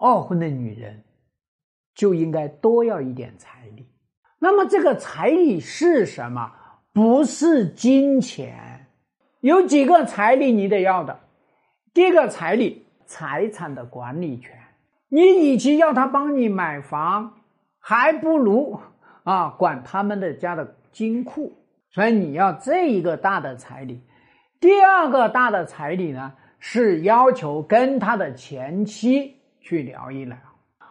二婚的女人就应该多要一点彩礼。那么这个彩礼是什么？不是金钱，有几个彩礼你得要的。第一个彩礼，财产的管理权。你与其要他帮你买房，还不如啊管他们的家的金库。所以你要这一个大的彩礼。第二个大的彩礼呢，是要求跟他的前妻去聊一聊。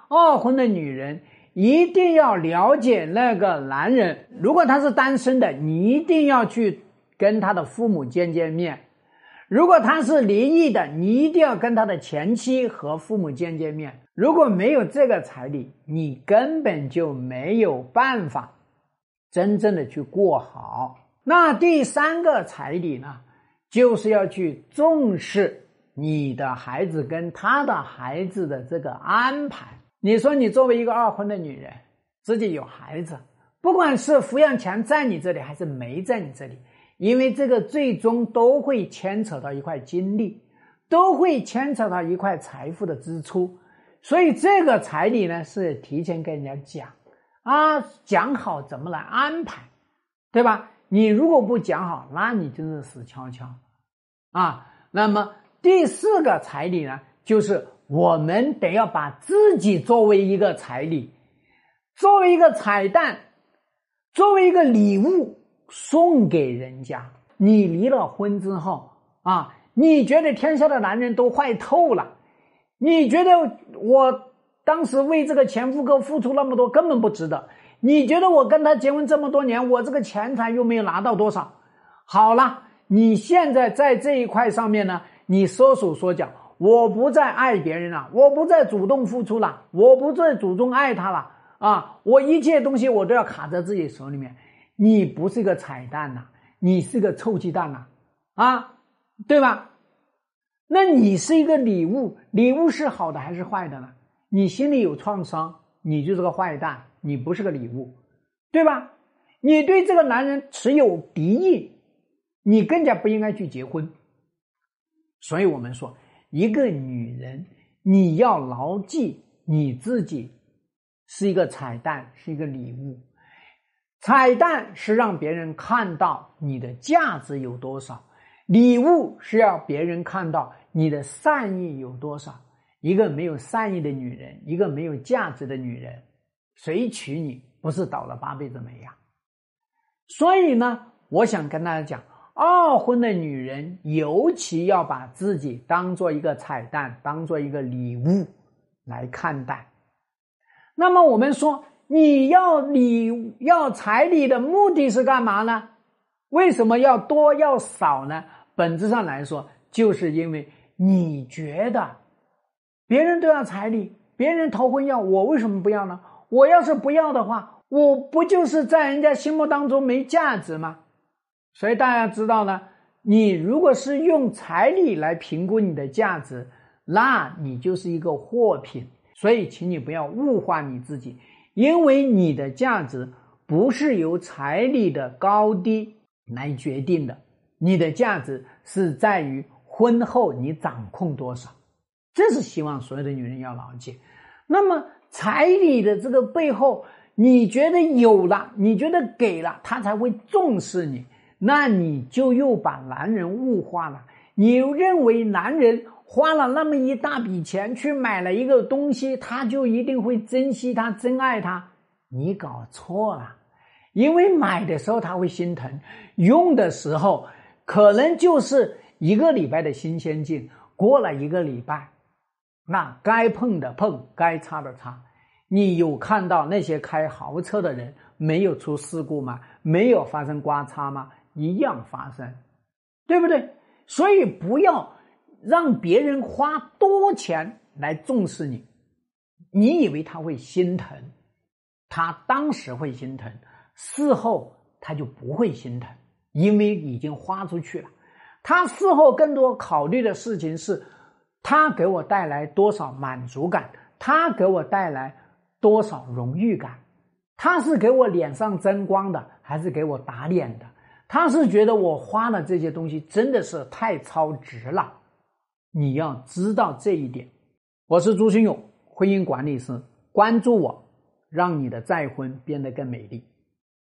二婚的女人一定要了解那个男人，如果他是单身的，你一定要去跟他的父母见见面；如果他是离异的，你一定要跟他的前妻和父母见见面。如果没有这个彩礼，你根本就没有办法真正的去过好。那第三个彩礼呢，就是要去重视你的孩子跟他的孩子的这个安排。你说你作为一个二婚的女人，自己有孩子，不管是抚养权在你这里还是没在你这里，因为这个最终都会牵扯到一块精力，都会牵扯到一块财富的支出。所以这个彩礼呢，是提前跟人家讲啊，讲好怎么来安排，对吧？你如果不讲好，那你真是死翘翘啊。那么第四个彩礼呢，就是我们得要把自己作为一个彩礼，作为一个彩蛋，作为一个礼物送给人家。你离了婚之后啊，你觉得天下的男人都坏透了。你觉得我当时为这个前夫哥付出那么多，根本不值得？你觉得我跟他结婚这么多年，我这个钱财又没有拿到多少？好了，你现在在这一块上面呢，你缩手缩脚，我不再爱别人了，我不再主动付出了，我不再主动爱他了啊！我一切东西我都要卡在自己手里面。你不是个彩蛋呐，你是个臭鸡蛋呐，啊，对吧？那你是一个礼物，礼物是好的还是坏的呢？你心里有创伤，你就是个坏蛋，你不是个礼物，对吧？你对这个男人持有敌意，你更加不应该去结婚。所以我们说，一个女人，你要牢记你自己是一个彩蛋，是一个礼物。彩蛋是让别人看到你的价值有多少，礼物是要别人看到。你的善意有多少？一个没有善意的女人，一个没有价值的女人，谁娶你不是倒了八辈子霉呀？所以呢，我想跟大家讲，二婚的女人尤其要把自己当做一个彩蛋，当做一个礼物来看待。那么我们说，你要礼要彩礼的目的是干嘛呢？为什么要多要少呢？本质上来说，就是因为。你觉得别人都要彩礼，别人头婚要，我为什么不要呢？我要是不要的话，我不就是在人家心目当中没价值吗？所以大家知道呢，你如果是用彩礼来评估你的价值，那你就是一个货品。所以，请你不要物化你自己，因为你的价值不是由彩礼的高低来决定的，你的价值是在于。婚后你掌控多少？这是希望所有的女人要牢记。那么彩礼的这个背后，你觉得有了，你觉得给了，他才会重视你，那你就又把男人物化了。你认为男人花了那么一大笔钱去买了一个东西，他就一定会珍惜他、真爱他？你搞错了，因为买的时候他会心疼，用的时候可能就是。一个礼拜的新鲜劲，过了一个礼拜，那该碰的碰，该擦的擦。你有看到那些开豪车的人没有出事故吗？没有发生刮擦吗？一样发生，对不对？所以不要让别人花多钱来重视你。你以为他会心疼，他当时会心疼，事后他就不会心疼，因为已经花出去了。他事后更多考虑的事情是，他给我带来多少满足感，他给我带来多少荣誉感，他是给我脸上增光的，还是给我打脸的？他是觉得我花了这些东西真的是太超值了，你要知道这一点。我是朱新勇。婚姻管理师，关注我，让你的再婚变得更美丽。